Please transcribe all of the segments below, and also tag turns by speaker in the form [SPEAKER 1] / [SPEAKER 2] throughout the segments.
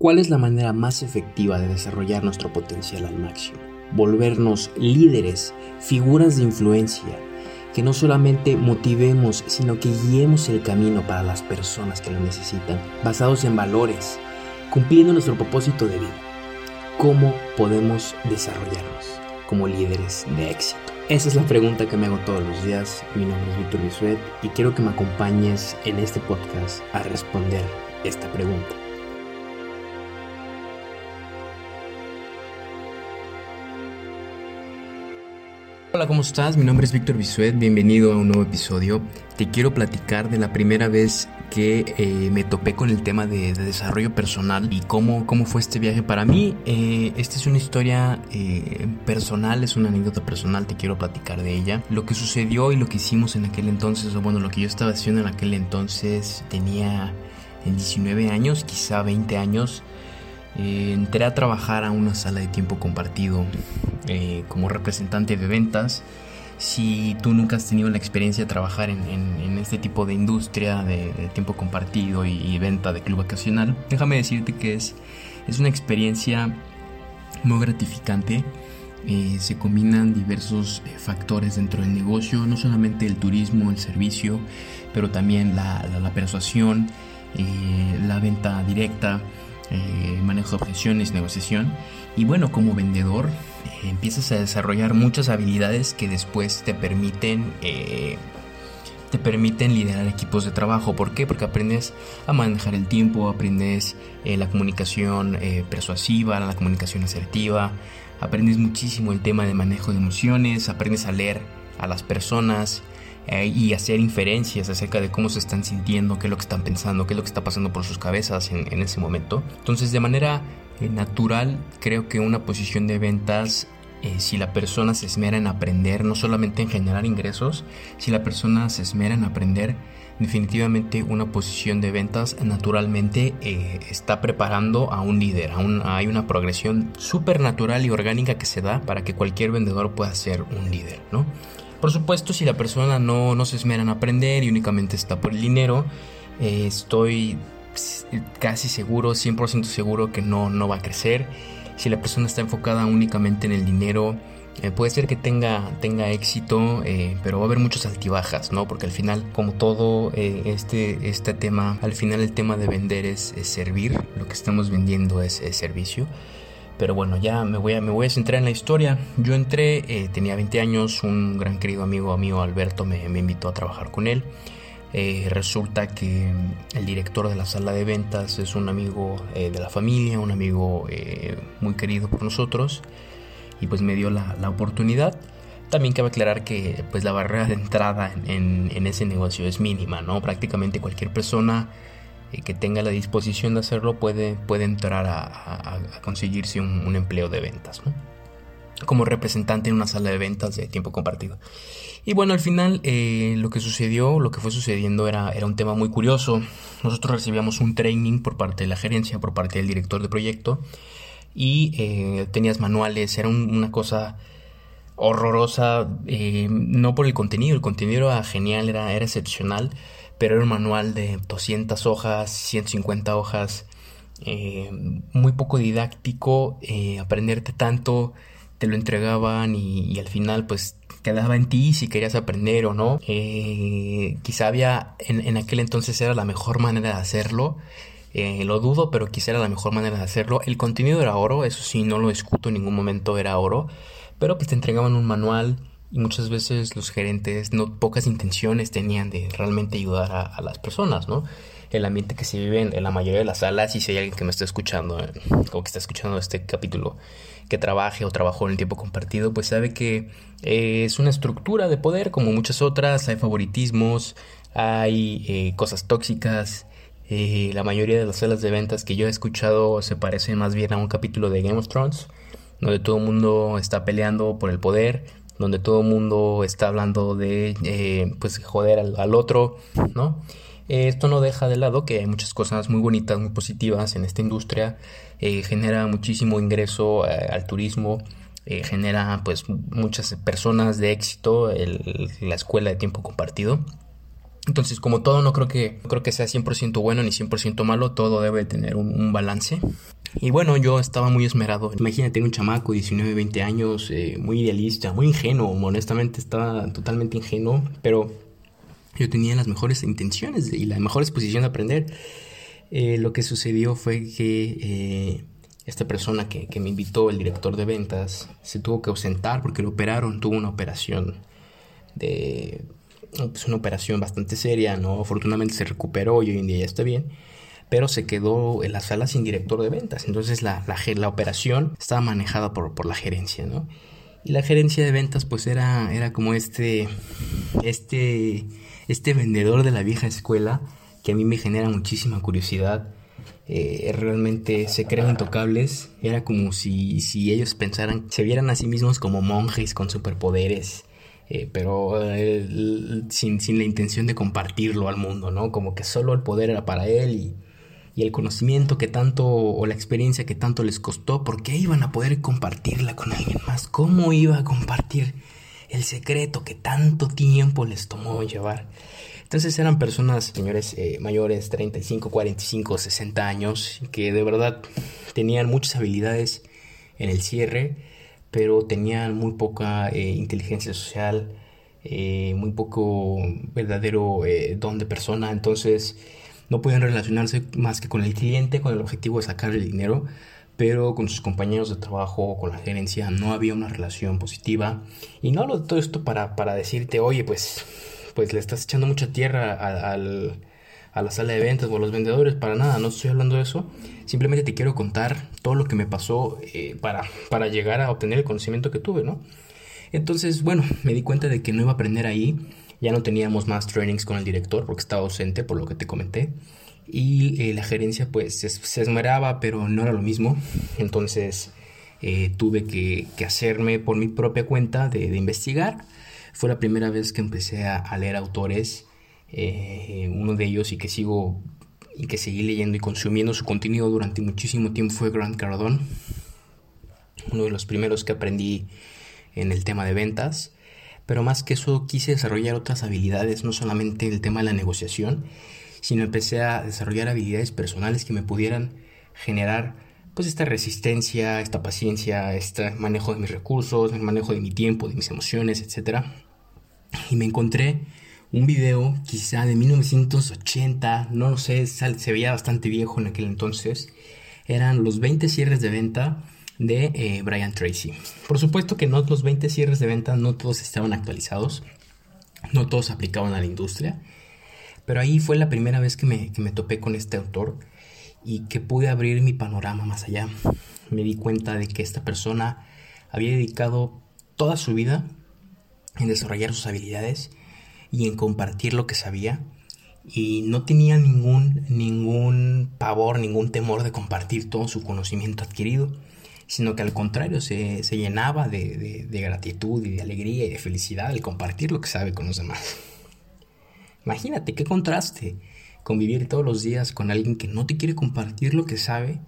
[SPEAKER 1] ¿Cuál es la manera más efectiva de desarrollar nuestro potencial al máximo? Volvernos líderes, figuras de influencia, que no solamente motivemos, sino que guiemos el camino para las personas que lo necesitan, basados en valores, cumpliendo nuestro propósito de vida. ¿Cómo podemos desarrollarnos como líderes de éxito? Esa es la pregunta que me hago todos los días. Mi nombre es Víctor Bisuet y quiero que me acompañes en este podcast a responder esta pregunta. Hola, ¿cómo estás? Mi nombre es Víctor Bisuet, bienvenido a un nuevo episodio. Te quiero platicar de la primera vez que eh, me topé con el tema de, desarrollo personal y cómo, cómo fue este viaje para mí. Eh, esta es una historia eh, personal, es una anécdota personal, te quiero platicar de ella. Lo que sucedió y lo que hicimos en aquel entonces, o bueno, lo que yo estaba haciendo en aquel entonces, tenía 19 años, quizá 20 años. Entré a trabajar a una sala de tiempo compartido eh, como representante de ventas. Si tú nunca has tenido la experiencia de trabajar en, este tipo de industria de, tiempo compartido y, venta de club vacacional, déjame decirte que es, es una experiencia muy gratificante. Eh, se combinan diversos eh, factores dentro del negocio, no solamente el turismo, el servicio, pero también la persuasión, la venta directa, manejo de objeciones, negociación. Y bueno, como vendedor eh, empiezas a desarrollar muchas habilidades que después te permiten eh, te permiten liderar equipos de trabajo. ¿Por qué? Porque aprendes a manejar el tiempo, aprendes eh, la comunicación persuasiva, la comunicación asertiva, aprendes muchísimo el tema de manejo de emociones, aprendes a leer a las personas y hacer inferencias acerca de cómo se están sintiendo, qué es lo que están pensando, qué es lo que está pasando por sus cabezas en, ese momento. Entonces, de manera eh, natural, creo que una posición de ventas, eh, si la persona se esmera en aprender, no solamente en generar ingresos, si la persona se esmera en aprender, definitivamente una posición de ventas naturalmente eh, está preparando a un líder. hay una progresión súper natural y orgánica que se da para que cualquier vendedor pueda ser un líder, ¿no? Por supuesto, si la persona no, no se esmera en aprender y únicamente está por el dinero, estoy casi seguro, 100% seguro que no, no va a crecer. Si la persona está enfocada únicamente en el dinero, eh, puede ser que tenga, tenga éxito, eh, pero va a haber muchas altibajas, ¿no? Porque al final, como todo eh, este, este tema, al final el tema de vender es, servir, lo que estamos vendiendo es, servicio. Pero bueno, ya me voy, a, me voy a centrar en la historia. Yo entré, tenía 20 años, un gran querido amigo mío, Alberto, me, invitó a trabajar con él. Eh, resulta que el director de la sala de ventas es un amigo eh, de la familia, un amigo eh, muy querido por nosotros y pues me dio la, oportunidad. También cabe aclarar que pues la barrera de entrada en, ese negocio es mínima, ¿no? Prácticamente cualquier persona que tenga la disposición de hacerlo puede, puede entrar a, conseguirse un, un, empleo de ventas, ¿no? Como representante en una sala de ventas de tiempo compartido. Y bueno, al final eh, lo que sucedió, lo que fue sucediendo era, era un tema muy curioso. Nosotros recibíamos un training por parte de la gerencia, por parte del director de proyecto, y eh, tenías manuales, era una cosa horrorosa, eh, no por el contenido, el contenido era genial, era, era excepcional, pero era un manual de 200 hojas, 150 hojas, muy poco didáctico, aprenderte tanto, te lo entregaban y, al final pues quedaba en ti si querías aprender o no. Eh, quizá había, en, aquel entonces era la mejor manera de hacerlo. Eh, lo dudo, pero quizá era la mejor manera de hacerlo. El contenido era oro, eso sí, no lo discuto en ningún momento, era oro. Pero pues te entregaban un manual y muchas veces los gerentes no pocas intenciones tenían de realmente ayudar a, las personas, ¿no? El ambiente que se vive en, la mayoría de las salas, y si hay alguien que me está escuchando eh, o que está escuchando este capítulo, que trabaje o trabajó en el tiempo compartido, pues sabe que eh, es una estructura de poder como muchas otras, hay favoritismos, hay eh, cosas tóxicas. Eh, la mayoría de las salas de ventas que yo he escuchado se parecen más bien a un capítulo de Game of Thrones, donde todo el mundo está peleando por el poder, donde todo el mundo está hablando de pues joder al, otro, ¿no? Esto no deja de lado que hay muchas cosas muy bonitas, muy positivas en esta industria. Eh, genera muchísimo ingreso eh, al turismo. Eh, genera pues muchas personas de éxito la escuela de tiempo compartido. Entonces, como todo, no creo que, creo que sea 100% bueno ni 100% malo, todo debe tener un, balance. Y bueno, yo estaba muy esmerado. Imagínate un chamaco, 19, 20 años, eh, muy idealista, muy ingenuo, honestamente estaba totalmente ingenuo, pero yo tenía las mejores intenciones y la mejor disposición de aprender. Eh, lo que sucedió fue que eh, esta persona que, que, me invitó, el director de ventas, se tuvo que ausentar porque lo operaron, tuvo una operación de pues una operación bastante seria, ¿no? Afortunadamente se recuperó y hoy en día ya está bien, pero se quedó en la sala sin director de ventas. Entonces la, la, la operación estaba manejada por, por, la gerencia, ¿no? Y la gerencia de ventas pues era, era como este, este, este vendedor de la vieja escuela que a mí me genera muchísima curiosidad. Eh, realmente se creen intocables. Era como si, si ellos pensaran, se vieran a sí mismos como monjes con superpoderes eh, pero sin, la intención de compartirlo al mundo, ¿no? Como que solo el poder era para él y, y, el conocimiento que tanto, o la experiencia que tanto les costó, ¿por qué iban a poder compartirla con alguien más? ¿Cómo iba a compartir el secreto que tanto tiempo les tomó llevar? Entonces eran personas, señores eh, mayores, 35, 45, 60 años, que de verdad tenían muchas habilidades en el cierre pero tenían muy poca eh, inteligencia social, eh, muy poco verdadero eh, don de persona, entonces no podían relacionarse más que con el cliente con el objetivo de sacar el dinero, pero con sus compañeros de trabajo, con la gerencia, no había una relación positiva. Y no hablo de todo esto para, para decirte, oye, pues, pues le estás echando mucha tierra al a la sala de ventas o a los vendedores, para nada, no estoy hablando de eso. Simplemente te quiero contar todo lo que me pasó eh, para, para llegar a obtener el conocimiento que tuve, ¿no? Entonces, bueno, me di cuenta de que no iba a aprender ahí. Ya no teníamos más trainings con el director porque estaba ausente, por lo que te comenté. Y eh, la gerencia pues se, esmeraba, pero no era lo mismo. Entonces eh, tuve que, hacerme por mi propia cuenta de, investigar. Fue la primera vez que empecé a leer autores eh, uno de ellos y que sigo y que seguí leyendo y consumiendo su contenido durante muchísimo tiempo fue Grant Cardone, uno de los primeros que aprendí en el tema de ventas. Pero más que eso quise desarrollar otras habilidades, no solamente el tema de la negociación, sino empecé a desarrollar habilidades personales que me pudieran generar pues esta resistencia, esta paciencia, este manejo de mis recursos, el manejo de mi tiempo, de mis emociones, etc. Y me encontré un video quizá de 1980, no lo sé, se veía bastante viejo en aquel entonces. Eran los 20 cierres de venta de eh, Brian Tracy. Por supuesto que no los 20 cierres de venta no todos estaban actualizados, no todos aplicaban a la industria, pero ahí fue la primera vez que me, que me topé con este autor y que pude abrir mi panorama más allá. Me di cuenta de que esta persona había dedicado toda su vida en desarrollar sus habilidades y en compartir lo que sabía y no tenía ningún, ningún pavor, ningún temor de compartir todo su conocimiento adquirido, sino que al contrario se, llenaba de, gratitud y de alegría y de felicidad al compartir lo que sabe con los demás. Imagínate qué contraste convivir todos los días con alguien que no te quiere compartir lo que sabe,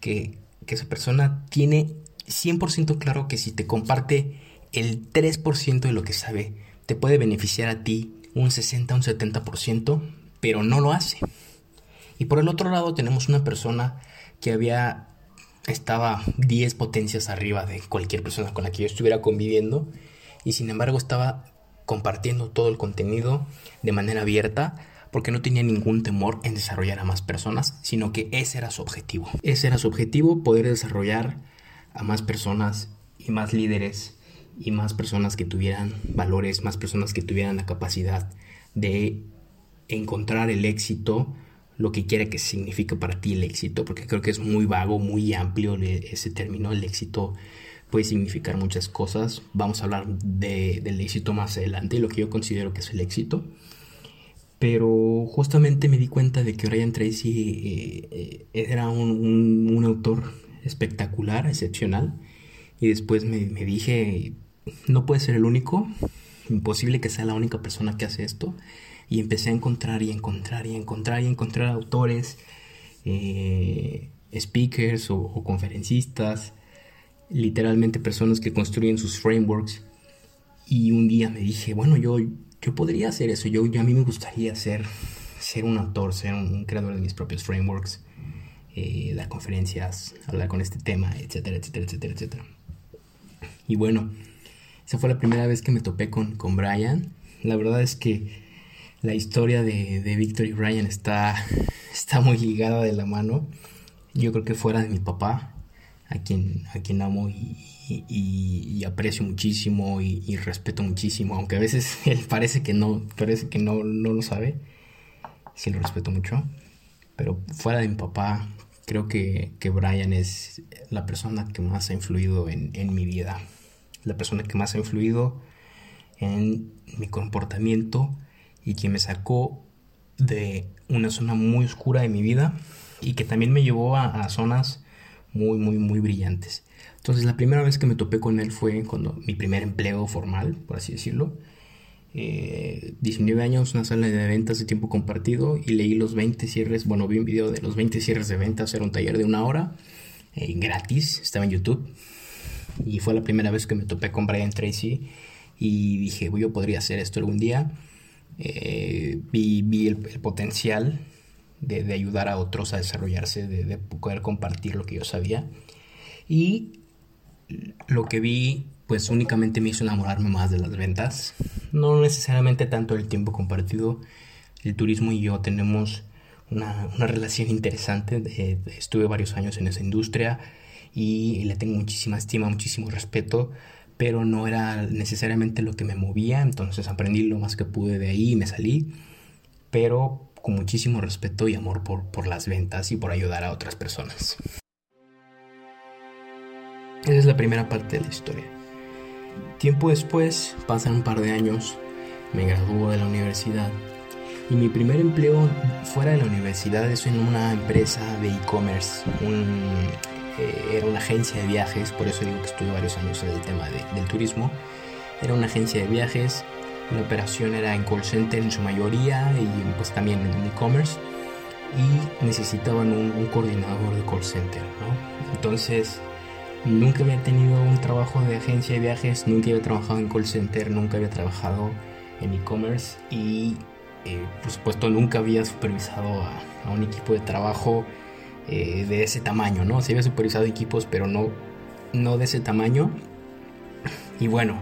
[SPEAKER 1] que, que esa persona tiene 100% claro que si te comparte el 3% de lo que sabe, te puede beneficiar a ti un 60, un 70%, pero no lo hace. Y por el otro lado tenemos una persona que había estaba 10 potencias arriba de cualquier persona con la que yo estuviera conviviendo y sin embargo estaba compartiendo todo el contenido de manera abierta porque no tenía ningún temor en desarrollar a más personas, sino que ese era su objetivo. Ese era su objetivo, poder desarrollar a más personas y más líderes y más personas que tuvieran valores, más personas que tuvieran la capacidad de encontrar el éxito, lo que quiera que signifique para ti el éxito, porque creo que es muy vago, muy amplio ese término, el éxito puede significar muchas cosas, vamos a hablar del éxito más adelante, lo que yo considero que es el éxito, pero justamente me di cuenta de que Ryan Tracy eh, eh, era un, un, autor espectacular, excepcional, y después me, me dije, no puede ser el único, imposible que sea la única persona que hace esto. Y empecé a encontrar y encontrar y encontrar y encontrar autores, eh, speakers o, conferencistas, literalmente personas que construyen sus frameworks. Y un día me dije, bueno, yo yo podría hacer eso, yo, yo a mí me gustaría ser, ser un autor, ser un, creador de mis propios frameworks, eh, dar conferencias, hablar con este tema, etcétera, etcétera, etcétera, etcétera. Y bueno, esa fue la primera vez que me topé con, con Brian. La verdad es que la historia de, de Victor y Brian está, está muy ligada de la mano. Yo creo que fuera de mi papá, a quien, a quien amo y, aprecio muchísimo y, respeto muchísimo, aunque a veces él parece que no, parece que no, no lo sabe, sí lo respeto mucho, pero fuera de mi papá, creo que, que Brian es la persona que más ha influido en, en mi vida, la persona que más ha influido en mi comportamiento y que me sacó de una zona muy oscura de mi vida y que también me llevó a, zonas muy, muy, muy brillantes. Entonces la primera vez que me topé con él fue cuando mi primer empleo formal, por así decirlo. 19 eh, años, una sala de ventas de tiempo compartido y leí los 20 cierres, bueno, vi un video de los 20 cierres de ventas, era un taller de una hora, eh, gratis, estaba en YouTube. Y fue la primera vez que me topé con Brian Tracy y dije, yo podría hacer esto algún día. Eh, vi, el, potencial de, ayudar a otros a desarrollarse, de, poder compartir lo que yo sabía. Y lo que vi, pues únicamente me hizo enamorarme más de las ventas. No necesariamente tanto el tiempo compartido. El turismo y yo tenemos una, relación interesante. estuve varios años en esa industria y le tengo muchísima estima, muchísimo respeto pero no era necesariamente lo que me movía, entonces aprendí lo más que pude de ahí y me salí, pero con muchísimo respeto y amor por, por las ventas y por ayudar a otras personas. Esa es la primera parte de la historia. Tiempo después, pasan un par de años, me graduó de la universidad y mi primer empleo fuera de la universidad es en una empresa de e-commerce, un eh, era una agencia de viajes, por eso digo que estuve varios años en el tema del turismo. Era una agencia de viajes, la operación era en call center en su mayoría y pues también en e-commerce y necesitaban un, coordinador de call center, ¿no? Entonces, nunca había tenido un trabajo de agencia de viajes, nunca había trabajado en call center, nunca había trabajado en e-commerce y eh, por supuesto nunca había supervisado a un equipo de trabajo eh, de ese tamaño, ¿no? Se había supervisado equipos, pero no, no de ese tamaño. Y bueno,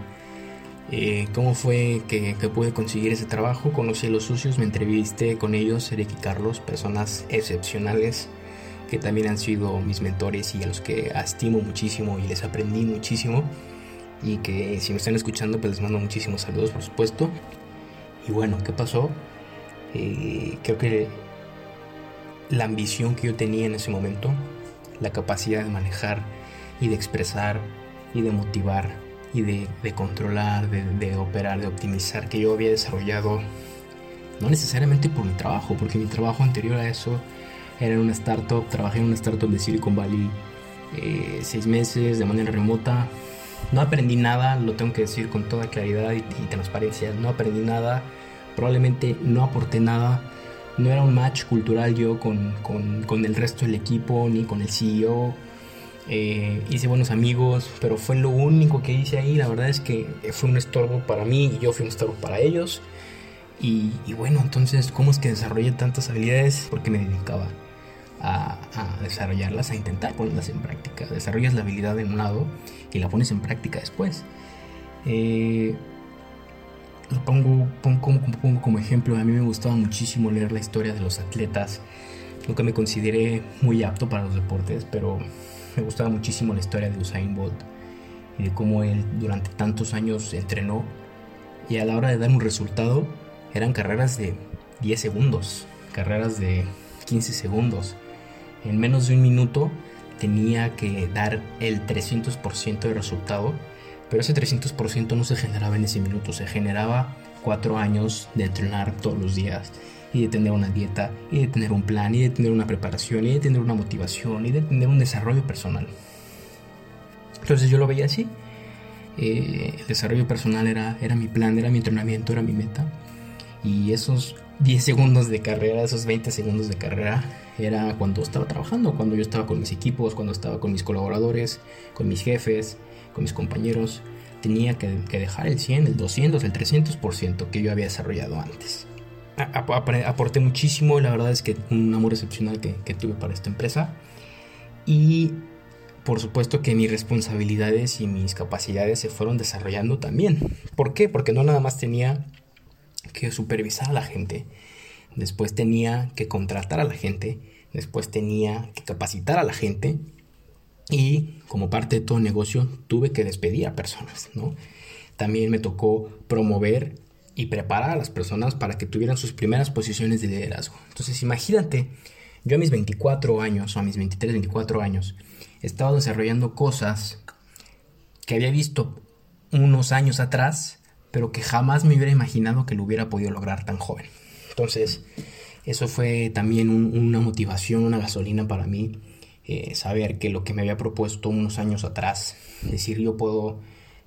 [SPEAKER 1] eh, ¿cómo fue que, pude conseguir ese trabajo? Conocí a los socios, me entrevisté con ellos, Eric y Carlos, personas excepcionales que también han sido mis mentores y a los que estimo muchísimo y les aprendí muchísimo. Y que si me están escuchando, pues les mando muchísimos saludos, por supuesto. Y bueno, ¿qué pasó? Eh, creo que la ambición que yo tenía en ese momento, la capacidad de manejar y de expresar y de motivar y de, controlar, de, operar, de optimizar que yo había desarrollado, no necesariamente por mi trabajo, porque mi trabajo anterior a eso era en una startup, trabajé en una startup de Silicon Valley eh, seis meses de manera remota. No aprendí nada, lo tengo que decir con toda claridad y transparencia, no aprendí nada, probablemente no aporté nada no era un match cultural yo con, el resto del equipo ni con el CEO. Eh, hice buenos amigos, pero fue lo único que hice ahí. La verdad es que fue un estorbo para mí y yo fui un estorbo para ellos. Y, bueno, entonces, ¿cómo es que desarrollé tantas habilidades? Porque me dedicaba a, desarrollarlas, a intentar ponerlas en práctica. Desarrollas la habilidad en un lado y la pones en práctica después. Eh, lo pongo, como ejemplo, a mí me gustaba muchísimo leer la historia de los atletas. Nunca me consideré muy apto para los deportes, pero me gustaba muchísimo la historia de Usain Bolt y de cómo él durante tantos años entrenó y a la hora de dar un resultado eran carreras de 10 segundos, carreras de 15 segundos. En menos de un minuto tenía que dar el 300% de resultado pero ese 300% no se generaba en ese minuto, se generaba cuatro años de entrenar todos los días y de tener una dieta y de tener un plan y de tener una preparación y de tener una motivación y de tener un desarrollo personal. Entonces yo lo veía así. Eh, el desarrollo personal era, era mi plan, era mi entrenamiento, era mi meta. Y esos 10 segundos de carrera, esos 20 segundos de carrera, era cuando estaba trabajando, cuando yo estaba con mis equipos, cuando estaba con mis colaboradores, con mis jefes, con mis compañeros, tenía que, dejar el 100, el 200, el 300% que yo había desarrollado antes. aporté muchísimo, la verdad es que un amor excepcional que, que tuve para esta empresa. Y por supuesto que mis responsabilidades y mis capacidades se fueron desarrollando también. ¿Por qué? Porque no nada más tenía que supervisar a la gente, después tenía que contratar a la gente, después tenía que capacitar a la gente y como parte de todo negocio tuve que despedir a personas, ¿no? También me tocó promover y preparar a las personas para que tuvieran sus primeras posiciones de liderazgo. Entonces imagínate, yo a mis 24 años o a mis 23, 24 años, he estado desarrollando cosas que había visto unos años atrás, pero que jamás me hubiera imaginado que lo hubiera podido lograr tan joven. Entonces, eso fue también una motivación, una gasolina para mí, eh, saber que lo que me había propuesto unos años atrás, decir yo puedo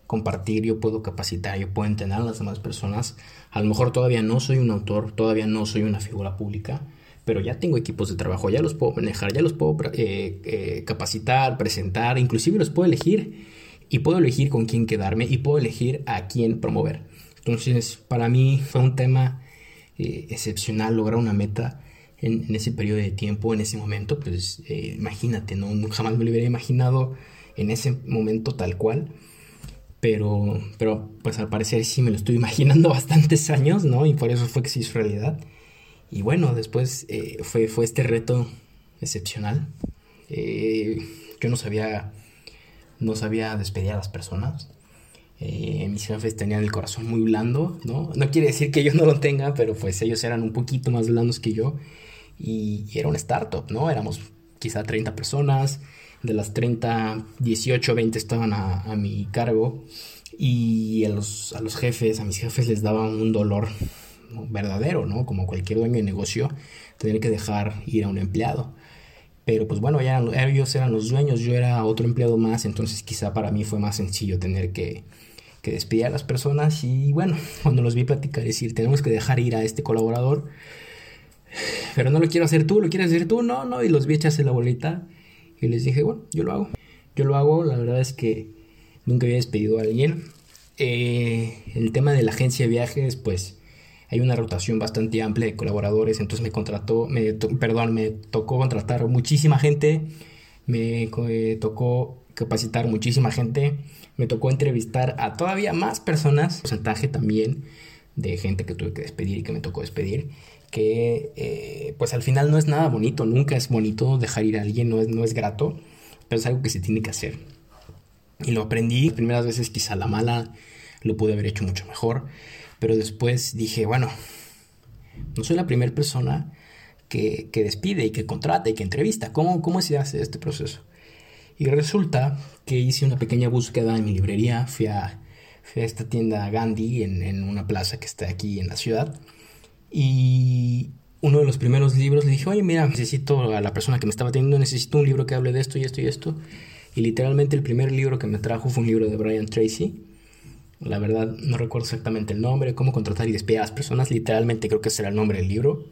[SPEAKER 1] compartir, yo puedo capacitar, yo puedo entrenar a las demás personas. A lo mejor todavía no soy un autor, todavía no soy una figura pública, pero ya tengo equipos de trabajo, ya los puedo manejar, ya los puedo eh, eh, capacitar, presentar, inclusive los puedo elegir y puedo elegir con quién quedarme y puedo elegir a quién promover. Entonces, para mí fue un tema excepcional lograr una meta en, ese periodo de tiempo, en ese momento, pues imagínate, ¿no? jamás me lo hubiera imaginado en ese momento tal cual. Pero, pero pues al parecer sí me lo estoy imaginando bastantes años, ¿no? Y por eso fue que se hizo realidad. Y bueno, después eh, fue, fue este reto excepcional. Eh, yo no sabía, no sabía despedir a las personas. Eh, mis jefes tenían el corazón muy blando, ¿no? No quiere decir que yo no lo tenga, pero pues ellos eran un poquito más blandos que yo. Y, era una startup, ¿no? Éramos quizá 30 personas. De las 30, 18, 20 estaban a, mi cargo. Y a los, a los jefes, a mis jefes les daba un dolor verdadero, ¿no? Como cualquier dueño de negocio, tener que dejar ir a un empleado. Pero pues bueno, ellos eran los dueños, yo era otro empleado más, entonces quizá para mí fue más sencillo tener que, que despedir a las personas y bueno, cuando los vi platicar, decir, tenemos que dejar ir a este colaborador, pero no lo quiero hacer tú, lo quieres hacer tú, no, no, y los vi echarse la bolita y les dije, bueno, yo lo hago, yo lo hago, la verdad es que nunca había despedido a alguien. Eh, el tema de la agencia de viajes, pues hay una rotación bastante amplia de colaboradores, entonces me contrató, me perdón, me tocó contratar muchísima gente, me eh, tocó capacitar muchísima gente, me tocó entrevistar a todavía más personas, porcentaje también de gente que tuve que despedir y que me tocó despedir, que eh, pues al final no es nada bonito, nunca es bonito dejar ir a alguien, no es, no es grato, pero es algo que se tiene que hacer. Y lo aprendí, primeras veces quizá la mala lo pude haber hecho mucho mejor, pero después dije, bueno, no soy la primera persona que, despide y que contrata y que entrevista. ¿Cómo, ¿Cómo se hace este proceso? Y resulta que hice una pequeña búsqueda en mi librería, fui a, esta tienda Gandhi en, en, una plaza que está aquí en la ciudad y uno de los primeros libros le dije, oye, mira, necesito a la persona que me estaba teniendo, necesito un libro que hable de esto y esto y esto. Y literalmente el primer libro que me trajo fue un libro de Brian Tracy la verdad, no recuerdo exactamente el nombre, cómo contratar y despedir a las personas. Literalmente creo que ese era el nombre del libro.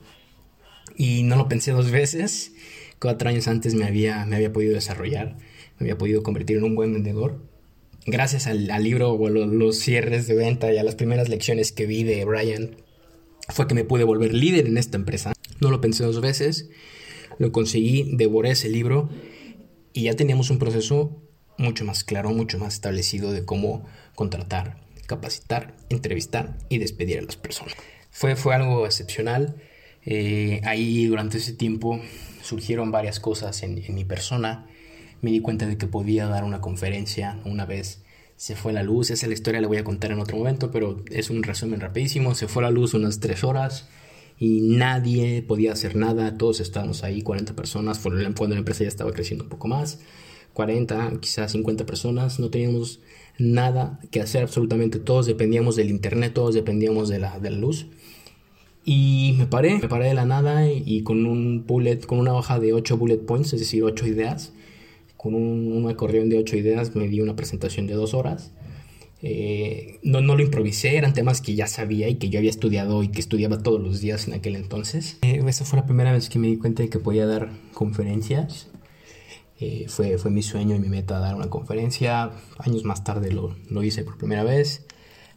[SPEAKER 1] Y no lo pensé dos veces. Cuatro años antes me había, me había podido desarrollar, me había podido convertir en un buen vendedor. Gracias al, libro o a los, cierres de venta y a las primeras lecciones que vi de Brian, fue que me pude volver líder en esta empresa. No lo pensé dos veces, lo conseguí, devoré ese libro y ya teníamos un proceso mucho más claro, mucho más establecido de cómo contratar, capacitar, entrevistar y despedir a las personas. Fue, fue algo excepcional. Eh, ahí durante ese tiempo surgieron varias cosas en, mi persona. Me di cuenta de que podía dar una conferencia una vez. Se fue la luz, esa es la historia, la voy a contar en otro momento, pero es un resumen rapidísimo. Se fue la luz unas tres horas y nadie podía hacer nada. Todos estábamos ahí, 40 personas, cuando la empresa ya estaba creciendo un poco más. 40, quizás 50 personas, no teníamos nada que hacer absolutamente, todos dependíamos del internet, todos dependíamos de la, de la luz. Y me paré, me paré de la nada y, con un bullet, con una hoja de 8 bullet points, es decir, 8 ideas, con un, un acordeón de 8 ideas me di una presentación de 2 horas. Eh, no, no lo improvisé, eran temas que ya sabía y que yo había estudiado y que estudiaba todos los días en aquel entonces. Eh, esa fue la primera vez que me di cuenta de que podía dar conferencias Eh, fue, fue mi sueño y mi meta dar una conferencia. Años más tarde lo, lo hice por primera vez.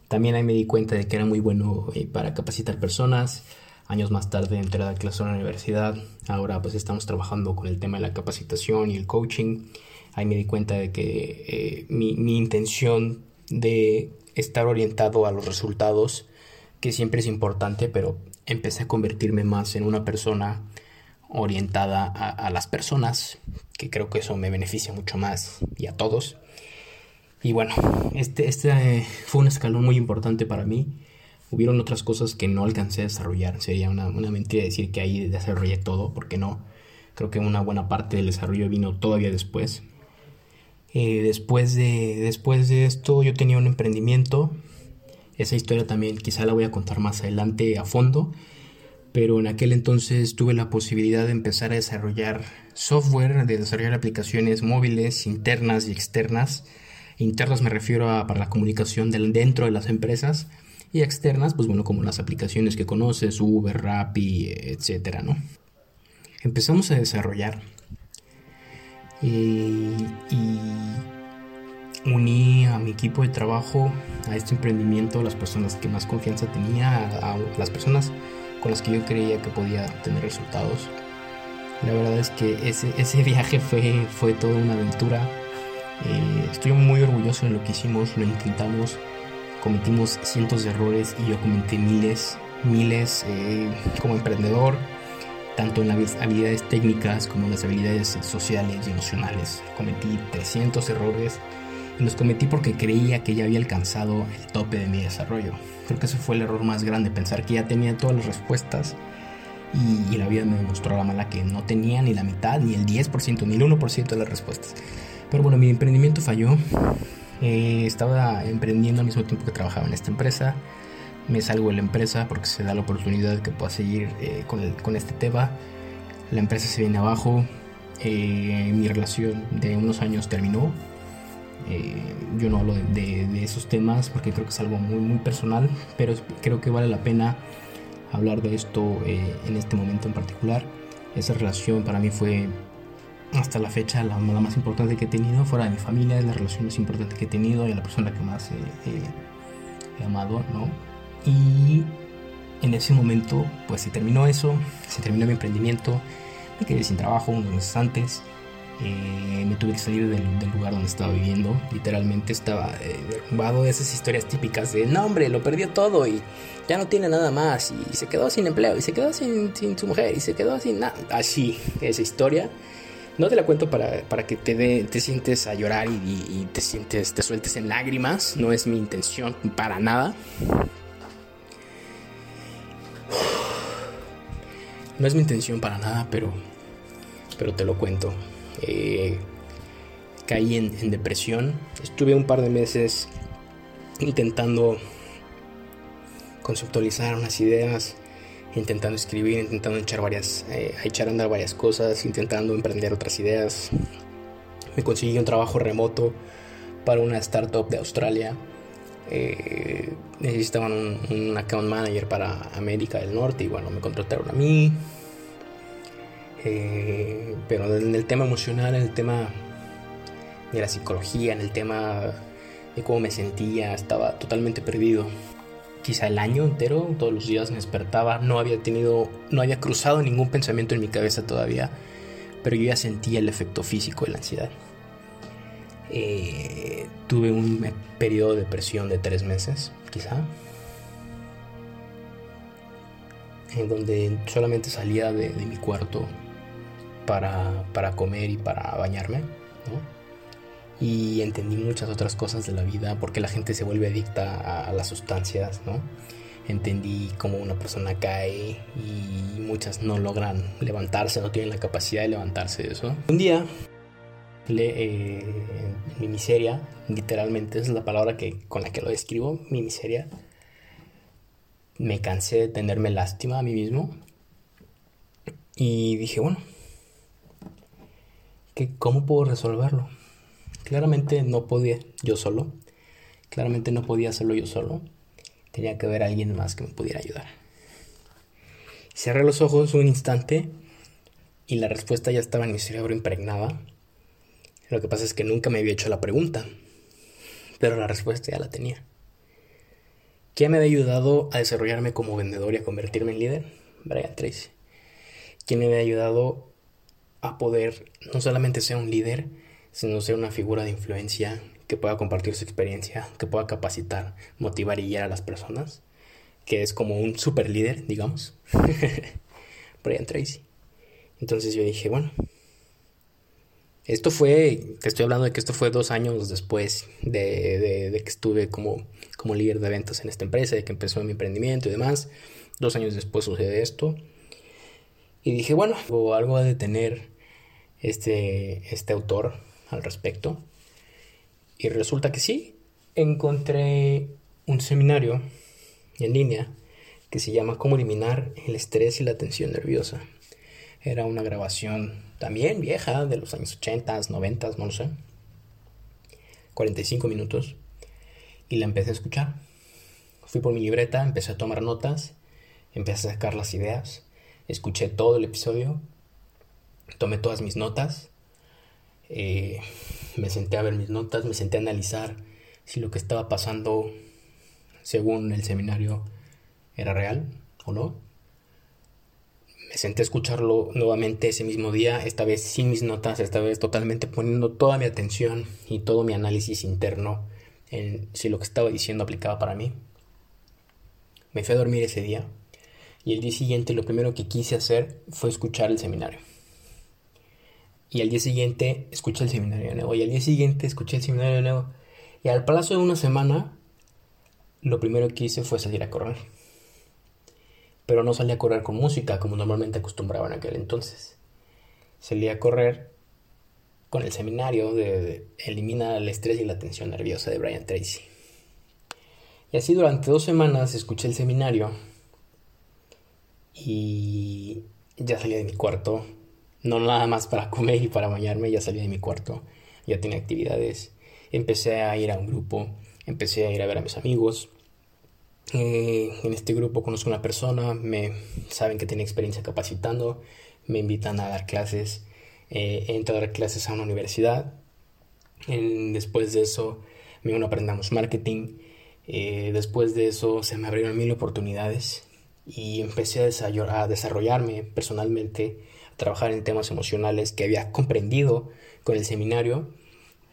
[SPEAKER 1] También ahí me di cuenta de que era muy bueno eh, para capacitar personas. Años más tarde entré a dar clases en la universidad. Ahora pues estamos trabajando con el tema de la capacitación y el coaching. Ahí me di cuenta de que eh, mi, mi intención de estar orientado a los resultados, que siempre es importante, pero empecé a convertirme más en una persona orientada a, las personas, que creo que eso me beneficia mucho más y a todos. Y bueno, este, este eh, fue un escalón muy importante para mí. Hubieron otras cosas que no alcancé a desarrollar. Sería una, una mentira decir que ahí desarrollé todo, porque no. Creo que una buena parte del desarrollo vino todavía después. Eh, después, de, después de esto yo tenía un emprendimiento. Esa historia también quizá la voy a contar más adelante a fondo pero en aquel entonces tuve la posibilidad de empezar a desarrollar software, de desarrollar aplicaciones móviles internas y externas. Internas me refiero a para la comunicación del, dentro de las empresas y externas, pues bueno, como las aplicaciones que conoces, Uber, Rappi, etcétera, ¿no? Empezamos a desarrollar y, y uní a mi equipo de trabajo a este emprendimiento, las personas que más confianza tenía, a las personas con las que yo creía que podía tener resultados. La verdad es que ese, ese viaje fue, fue toda una aventura. Eh, estoy muy orgulloso de lo que hicimos, lo intentamos, cometimos cientos de errores y yo cometí miles, miles eh, como emprendedor, tanto en las habilidades técnicas como en las habilidades sociales y emocionales. Cometí 300 errores y los cometí porque creía que ya había alcanzado el tope de mi desarrollo. Creo que ese fue el error más grande, pensar que ya tenía todas las respuestas y, la vida me demostró la mala que no tenía ni la mitad, ni el 10%, ni el 1% de las respuestas. Pero bueno, mi emprendimiento falló. Eh, estaba emprendiendo al mismo tiempo que trabajaba en esta empresa. Me salgo de la empresa porque se da la oportunidad de que pueda seguir eh, con, con, este tema. La empresa se viene abajo. Eh, mi relación de unos años terminó eh, yo no hablo de, esos temas porque creo que es algo muy, muy personal, pero creo que vale la pena hablar de esto eh, en este momento en particular. Esa relación para mí fue hasta la fecha la, más importante que he tenido, fuera de mi familia, es la relación más importante que he tenido y la persona que más he amado, ¿no? Y en ese momento, pues se terminó eso, se terminó mi emprendimiento, me quedé sin trabajo unos meses antes. Eh, me tuve que salir del, lugar donde estaba viviendo. Literalmente estaba eh, derrumbado de esas historias típicas de, no hombre, lo perdió todo y ya no tiene nada más y, se quedó sin empleo y se quedó sin, su mujer y se quedó sin nada. Así, esa historia. No te la cuento para, que te, te sientes a llorar y, te sientes, te sueltes en lágrimas. No es mi intención para nada. No es mi intención para nada, pero, pero te lo cuento. Eh, caí en, depresión. Estuve un par de meses intentando conceptualizar unas ideas, intentando escribir, intentando echar, varias, eh, echar a andar varias cosas, intentando emprender otras ideas. Me conseguí un trabajo remoto para una startup de Australia. Eh, necesitaban un, un, account manager para América del Norte y bueno, me contrataron a mí. Eh, pero en el tema emocional, en el tema de la psicología, en el tema de cómo me sentía, estaba totalmente perdido. Quizá el año entero, todos los días me despertaba, no había tenido, no había cruzado ningún pensamiento en mi cabeza todavía, pero yo ya sentía el efecto físico de la ansiedad. Eh, tuve un periodo de depresión de tres meses, quizá, en donde solamente salía de mi cuarto para, comer y para bañarme, Y entendí muchas otras cosas de la vida, porque la gente se vuelve adicta a, las sustancias, ¿no? Entendí cómo una persona cae y muchas no logran levantarse, no tienen la capacidad de levantarse de eso. Un día, le, eh, mi miseria, literalmente es la palabra que, con la que lo describo, mi miseria, me cansé de tenerme lástima a mí mismo y dije, bueno, cómo puedo resolverlo. Claramente no podía yo solo. Claramente no podía hacerlo yo solo. Tenía que haber alguien más que me pudiera ayudar. Cerré los ojos un instante y la respuesta ya estaba en mi cerebro impregnada. Lo que pasa es que nunca me había hecho la pregunta, pero la respuesta ya la tenía. ¿Qué me había ayudado a desarrollarme como vendedor y a convertirme en líder? Brian Tracy. ¿Quién me había ayudado a poder no solamente ser un líder, sino ser una figura de influencia que pueda compartir su experiencia, que pueda capacitar, motivar y guiar a las personas? Que es como un super líder, digamos. Brian Tracy. Entonces yo dije, bueno, esto fue, te estoy hablando de que esto fue dos años después de, que estuve como, como líder de ventas en esta empresa, de que empezó mi emprendimiento y demás. Dos años después sucede esto. Y dije, bueno, algo de tener este, este autor al respecto. Y resulta que sí, encontré un seminario en línea que se llama Cómo eliminar el estrés y la tensión nerviosa. Era una grabación también vieja, de los años 80, 90, no lo sé. 45 minutos. Y la empecé a escuchar. Fui por mi libreta, empecé a tomar notas, empecé a sacar las ideas, escuché todo el episodio, tomé todas mis notas, eh, me senté a ver mis notas, me senté a analizar si lo que estaba pasando según el seminario era real o no me senté a escucharlo nuevamente ese mismo día, esta vez sin mis notas, esta vez totalmente poniendo toda mi atención y todo mi análisis interno en si lo que estaba diciendo aplicaba para mí. Me fui a dormir ese día y el día siguiente lo primero que quise hacer fue escuchar el seminario. Y al día siguiente escuché el seminario nuevo. Y al día siguiente escuché el seminario nuevo. Y al plazo de una semana, lo primero que hice fue salir a correr pero no salía a correr con música como normalmente acostumbraba en aquel entonces. Salía a correr con el seminario de, Elimina el estrés y la tensión nerviosa de Brian Tracy. Y así durante dos semanas escuché el seminario y ya salía de mi cuarto, no nada más para comer y para bañarme, ya salía de mi cuarto, ya tenía actividades, empecé a ir a un grupo, empecé a ir a ver a mis amigos, eh, en este grupo conozco una persona, me saben que tiene experiencia capacitando, me invitan a dar clases, eh, entro a dar clases a una universidad. después de eso, me uno aprendamos marketing. Eh, después de eso, se me abrieron mil oportunidades y empecé a, desarrollarme personalmente, a trabajar en temas emocionales que había comprendido con el seminario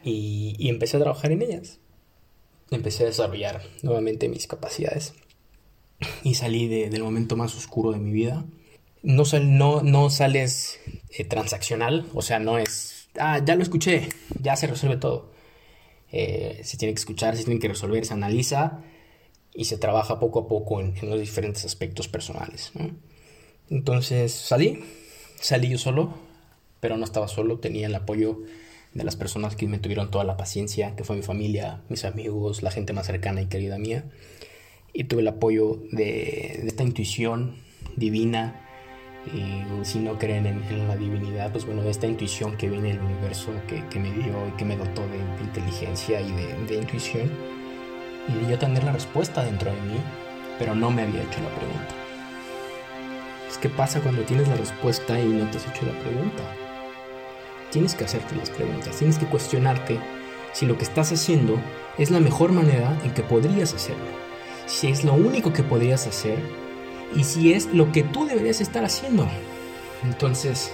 [SPEAKER 1] y empecé a trabajar en ellas empecé a desarrollar nuevamente mis capacidades y salí del momento más oscuro de mi vida. No, no, no sales eh, transaccional, o sea, no es, ah, ya lo escuché, ya se resuelve todo. Eh, se tiene que escuchar, se tiene que resolver, se analiza y se trabaja poco a poco en, los diferentes aspectos personales. Entonces salí, salí yo solo, pero no estaba solo, tenía el apoyo de las personas que me tuvieron toda la paciencia, que fue mi familia, mis amigos, la gente más cercana y querida mía. Y tuve el apoyo de, esta intuición divina. Y si no creen en, la divinidad, pues bueno, de esta intuición que viene del universo, que, me dio y que me dotó de, inteligencia y de intuición. Y de yo tener la respuesta dentro de mí, pero no me había hecho la pregunta. Es que pasa cuando tienes la respuesta y no te has hecho la pregunta tienes que hacerte las preguntas, tienes que cuestionarte si lo que estás haciendo es la mejor manera en que podrías hacerlo, si es lo único que podrías hacer y si es lo que tú deberías estar haciendo. Entonces,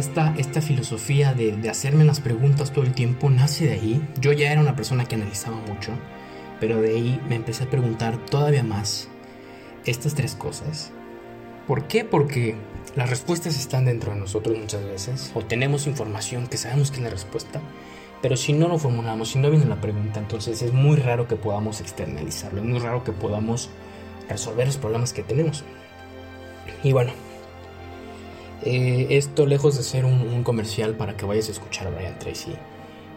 [SPEAKER 1] esta, esta filosofía de, de hacerme las preguntas todo el tiempo nace de ahí. Yo ya era una persona que analizaba mucho, pero de ahí me empecé a preguntar todavía más estas tres cosas. ¿Por qué? Porque las respuestas están dentro de nosotros muchas veces, o tenemos información que sabemos que es la respuesta, pero si no lo formulamos, si no viene la pregunta, entonces es muy raro que podamos externalizarlo, es muy raro que podamos resolver los problemas que tenemos. Y bueno, eh, esto lejos de ser un, comercial para que vayas a escuchar a Brian Tracy,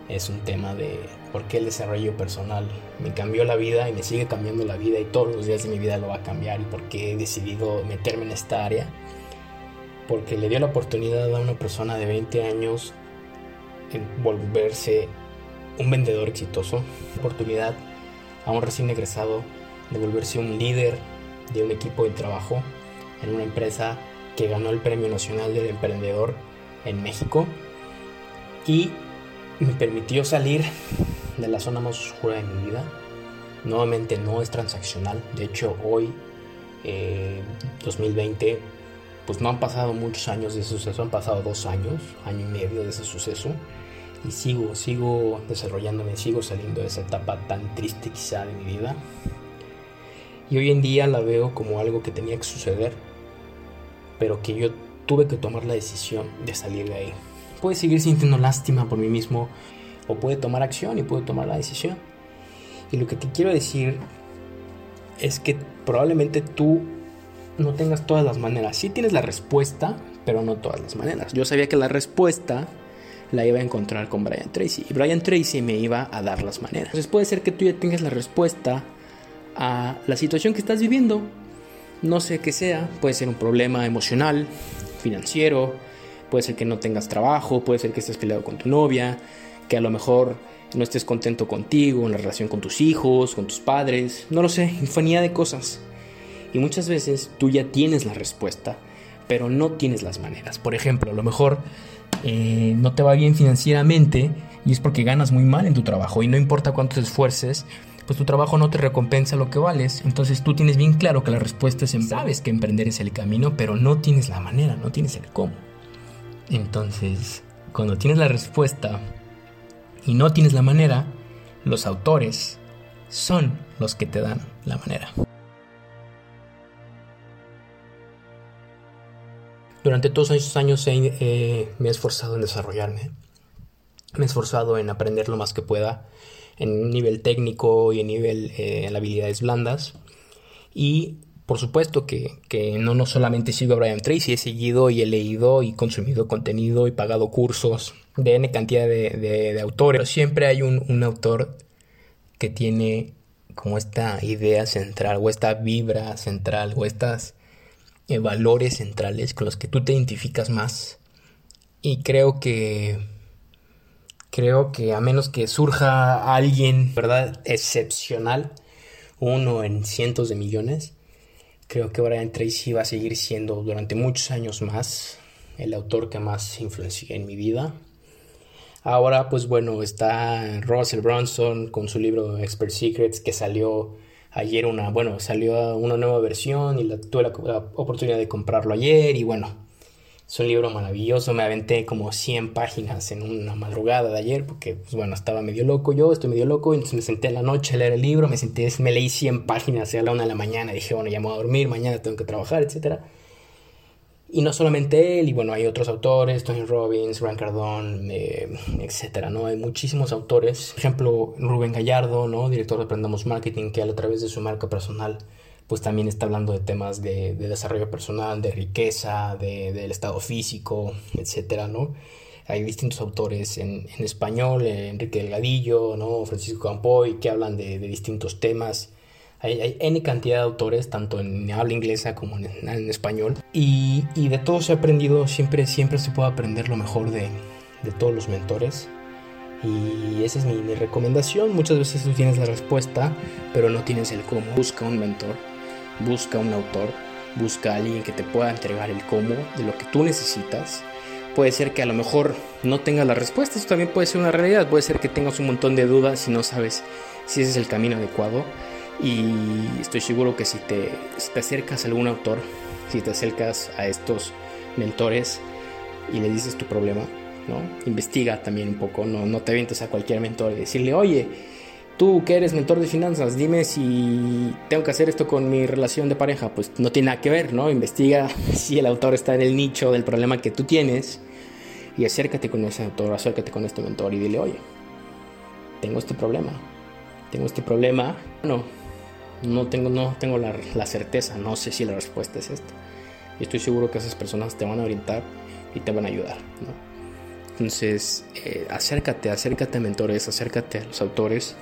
[SPEAKER 1] es un tema de por qué el desarrollo personal me cambió la vida y me sigue cambiando la vida y todos los días de mi vida lo va a cambiar y por qué he decidido meterme en esta área. Porque le dio la oportunidad a una persona de 20 años en volverse un vendedor exitoso, oportunidad a un recién egresado de volverse un líder de un equipo de trabajo en una empresa que ganó el Premio Nacional del Emprendedor en México y me permitió salir de la zona más oscura de mi vida. Nuevamente no es transaccional, de hecho hoy, 2020, eh, pues no han pasado muchos años de ese suceso, han pasado dos años, año y medio de ese suceso y sigo, sigo desarrollándome, sigo saliendo de esa etapa tan triste quizá de mi vida. Y hoy en día la veo como algo que tenía que suceder, pero que yo tuve que tomar la decisión de salir de ahí. Puede seguir sintiendo lástima por mí mismo, o puede tomar acción y puede tomar la decisión. Y lo que te quiero decir es que probablemente tú no tengas todas las maneras. Sí tienes la respuesta, pero no todas las maneras. Yo sabía que la respuesta la iba a encontrar con Brian Tracy. Y Brian Tracy me iba a dar las maneras. Entonces puede ser que tú ya tengas la respuesta a la situación que estás viviendo. No sé qué sea, puede ser un problema emocional, financiero, puede ser que no tengas trabajo, puede ser que estés peleado con tu novia, que a lo mejor no estés contento contigo, en la relación con tus hijos, con tus padres, no lo sé, infinidad de cosas. Y muchas veces tú ya tienes la respuesta, pero no tienes las maneras. Por ejemplo, a lo mejor eh, no te va bien financieramente y es porque ganas muy mal en tu trabajo y no importa cuántos esfuerces, pues tu trabajo no te recompensa lo que vales. Entonces tú tienes bien claro que la respuesta es en sabes que emprender es el camino, pero no tienes la manera, no tienes el cómo. Entonces, cuando tienes la respuesta y no tienes la manera, los autores son los que te dan la manera. Durante todos esos años eh, me he esforzado en desarrollarme. Me he esforzado en aprender lo más que pueda en nivel técnico y en nivel eh, en habilidades blandas. Y por supuesto que, no, no solamente sigo a Brian Tracy, he seguido y he leído y consumido contenido y pagado cursos de N cantidad de, autores. Pero siempre hay un, un autor que tiene como esta idea central o esta vibra central o estas eh, valores centrales con los que tú te identificas más. Y creo que creo que a menos que surja alguien, ¿verdad? excepcional, uno en cientos de millones, creo que Brian Tracy va a seguir siendo durante muchos años más el autor que más influencia en mi vida. Ahora, pues bueno, está Russell Brunson con su libro Expert Secrets que salió ayer una, bueno, salió una nueva versión y tuve la, oportunidad de comprarlo ayer y bueno, es un libro maravilloso, me aventé como 100 páginas en una madrugada de ayer porque, pues bueno, estaba medio loco yo, estoy medio loco, entonces me senté en la noche a leer el libro, me senté, me leí 100 páginas a la una de la mañana, dije, bueno, ya me voy a dormir, mañana tengo que trabajar, etcétera. Y no solamente él, y bueno, hay otros autores, Tony Robbins, Grant Cardone, eh, etcétera, ¿no? Hay muchísimos autores. Por ejemplo, Rubén Gallardo, ¿no? Director de Aprendamos Marketing, que a través de su marca personal, pues también está hablando de temas de, desarrollo personal, de riqueza, de, del estado físico, etcétera, ¿no? Hay distintos autores en, en español, Enrique Delgadillo, ¿no? Francisco Campoy, que hablan de, de distintos temas hay, N cantidad de autores, tanto en habla inglesa como en, español. Y, y, de todo se ha aprendido, siempre, siempre se puede aprender lo mejor de, de todos los mentores. Y esa es mi, mi, recomendación. Muchas veces tú tienes la respuesta, pero no tienes el cómo. Busca un mentor, busca un autor, busca a alguien que te pueda entregar el cómo de lo que tú necesitas. Puede ser que a lo mejor no tengas la respuesta, eso también puede ser una realidad. Puede ser que tengas un montón de dudas y no sabes si ese es el camino adecuado. Y estoy seguro que si te, te acercas a algún autor, si te acercas a estos mentores y le dices tu problema, ¿no? Investiga también un poco, no, no te avientes a cualquier mentor y decirle, oye, tú que eres mentor de finanzas, dime si tengo que hacer esto con mi relación de pareja. Pues no tiene nada que ver, ¿no? Investiga si el autor está en el nicho del problema que tú tienes y acércate con ese autor, acércate con este mentor y dile, oye, tengo este problema, tengo este problema, no, no tengo, no tengo la, certeza, no sé si la respuesta es esta. Y estoy seguro que esas personas te van a orientar y te van a ayudar. Entonces, eh, acércate, acércate a mentores, acércate a los autores.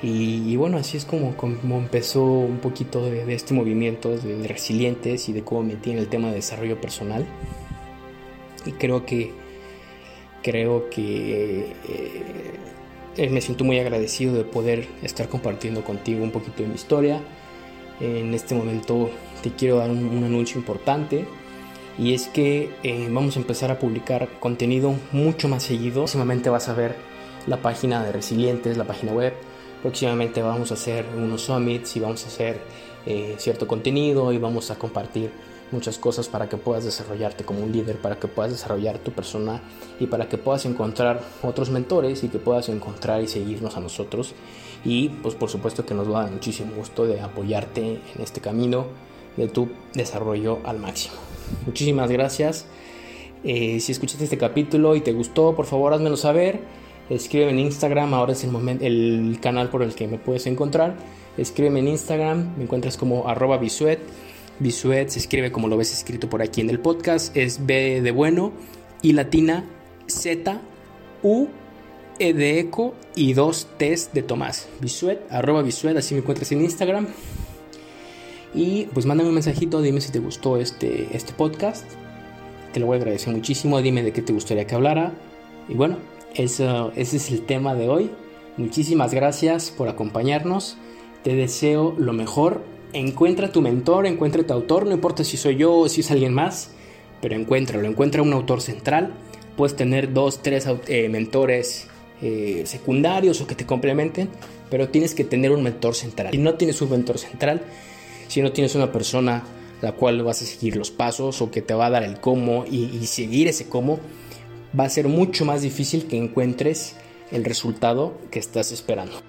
[SPEAKER 1] Y, bueno, así es como, como empezó un poquito de, este movimiento de, resilientes y de cómo metí en el tema de desarrollo personal. Y creo que, creo que eh, me siento muy agradecido de poder estar compartiendo contigo un poquito de mi historia. En este momento te quiero dar un, anuncio importante y es que eh, vamos a empezar a publicar contenido mucho más seguido. Próximamente vas a ver la página de Resilientes, la página web. Próximamente vamos a hacer unos summits y vamos a hacer eh, cierto contenido y vamos a compartir muchas cosas para que puedas desarrollarte como un líder, para que puedas desarrollar tu persona y para que puedas encontrar otros mentores y que puedas encontrar y seguirnos a nosotros. Y pues por supuesto que nos va a dar muchísimo gusto de apoyarte en este camino de tu desarrollo al máximo. Muchísimas gracias. Eh, si escuchaste este capítulo y te gustó, por favor házmelo saber. Escríbeme en Instagram, ahora es el, momento, el canal por el que me puedes encontrar. Escríbeme en Instagram, me encuentras como arroba bisuet. Bisuet se escribe como lo ves escrito por aquí en el podcast. Es B de bueno y latina Z U E de eco y dos T's de Tomás. Bisuet, arroba Bisuet, así me encuentras en Instagram. Y pues mándame un mensajito, dime si te gustó este, este podcast. Te lo voy a agradecer muchísimo. Dime de qué te gustaría que hablara. Y bueno, eso, ese es el tema de hoy. Muchísimas gracias por acompañarnos. Te deseo lo mejor. Encuentra tu mentor, encuentra tu autor. No importa si soy yo o si es alguien más, pero encuéntralo. Encuentra un autor central. Puedes tener dos, tres eh, mentores eh, secundarios o que te complementen, pero tienes que tener un mentor central. Si no tienes un mentor central, si no tienes una persona la cual vas a seguir los pasos o que te va a dar el cómo y, seguir ese cómo, va a ser mucho más difícil que encuentres el resultado que estás esperando.